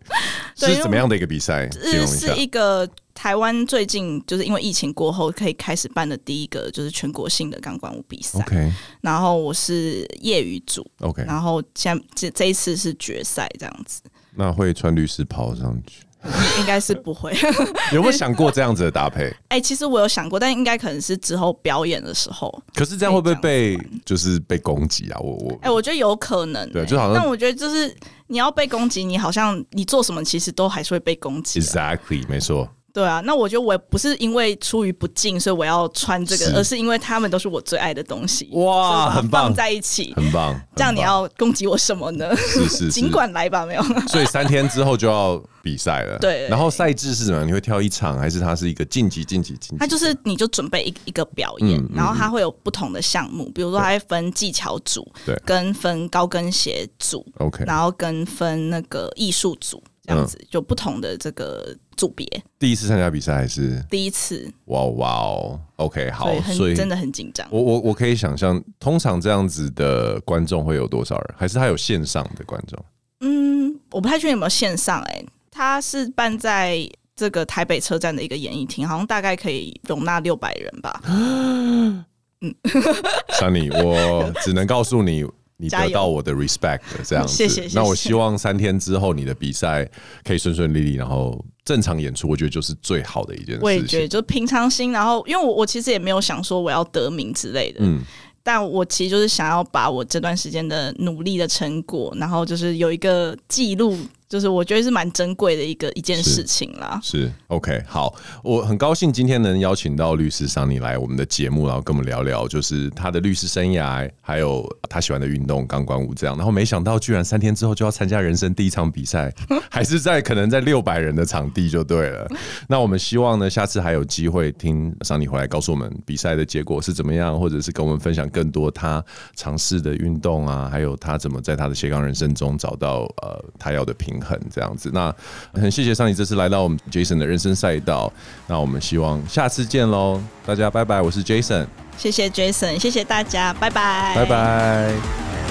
[SPEAKER 2] 是怎么样的一个比赛？
[SPEAKER 1] 是是一个台湾最近就是因为疫情过后可以开始办的第一个就是全国性的钢管舞比赛。
[SPEAKER 2] OK，然
[SPEAKER 1] 后我是业余组。
[SPEAKER 2] OK，
[SPEAKER 1] 然后现在这这一次是决赛这样子。
[SPEAKER 2] 那会穿律师袍上去？[laughs]
[SPEAKER 1] 应该是不会。[laughs]
[SPEAKER 2] 有没有想过这样子的搭配？[laughs]
[SPEAKER 1] 哎、欸，其实我有想过，但应该可能是之后表演的时候。
[SPEAKER 2] 可是这样会不会被就是被攻击啊？我我哎、
[SPEAKER 1] 欸，我觉得有可能、欸。
[SPEAKER 2] 对，就好像。
[SPEAKER 1] 但我觉得就是你要被攻击，你好像你做什么，其实都还是会被攻击。
[SPEAKER 2] Exactly，没错。
[SPEAKER 1] 对啊，那我觉得我不是因为出于不敬，所以我要穿这个，而是因为他们都是我最爱的东西。
[SPEAKER 2] 哇，很棒，
[SPEAKER 1] 放在一起，
[SPEAKER 2] 很棒。
[SPEAKER 1] 这样你要攻击我什么呢？
[SPEAKER 2] 是是，是，[laughs]
[SPEAKER 1] 尽管来吧，没有。[laughs]
[SPEAKER 2] 所以三天之后就要比赛了。[laughs]
[SPEAKER 1] 对。
[SPEAKER 2] 然后赛制是什么？你会跳一场，还是它是一个晋级、晋级、晋级？
[SPEAKER 1] 它就是你就准备一一个表演，嗯、然后它会有不同的项目，比如说它会分技巧组，
[SPEAKER 2] 对，
[SPEAKER 1] 跟分高跟鞋组
[SPEAKER 2] ，OK，
[SPEAKER 1] 然后跟分那个艺术组。这样子就不同的这个组别。
[SPEAKER 2] 第一次参加比赛还是
[SPEAKER 1] 第一次？
[SPEAKER 2] 哇哇哦，OK，好，
[SPEAKER 1] 所以，真的很紧张。
[SPEAKER 2] 我我我可以想象，通常这样子的观众会有多少人？还是他有线上的观众？
[SPEAKER 1] 嗯，我不太确定有没有线上、欸。哎，他是办在这个台北车站的一个演艺厅，好像大概可以容纳六百人吧。[gasps] 嗯
[SPEAKER 2] ，Sunny，我只能告诉你。[laughs] 你得到我的 respect 这样子，谢谢。那我希望三天之后你的比赛可以顺顺利利，然后正常演出，我觉得就是最好的一件事情。
[SPEAKER 1] 我也觉得，就平常心。然后，因为我我其实也没有想说我要得名之类的，嗯，但我其实就是想要把我这段时间的努力的成果，然后就是有一个记录。就是我觉得是蛮珍贵的一个一件事情啦。
[SPEAKER 2] 是，是 OK，好，我很高兴今天能邀请到律师 Sunny 来我们的节目，然后跟我们聊聊，就是他的律师生涯，还有他喜欢的运动钢管舞这样。然后没想到居然三天之后就要参加人生第一场比赛，[laughs] 还是在可能在六百人的场地就对了。那我们希望呢，下次还有机会听 Sunny 回来告诉我们比赛的结果是怎么样，或者是跟我们分享更多他尝试的运动啊，还有他怎么在他的斜杠人生中找到呃他要的平衡。很这样子，那很谢谢 Sunny 这次来到我们 Jason 的人生赛道，那我们希望下次见喽，大家拜拜，我是 Jason，
[SPEAKER 1] 谢谢 Jason，谢谢大家，拜拜，
[SPEAKER 2] 拜拜。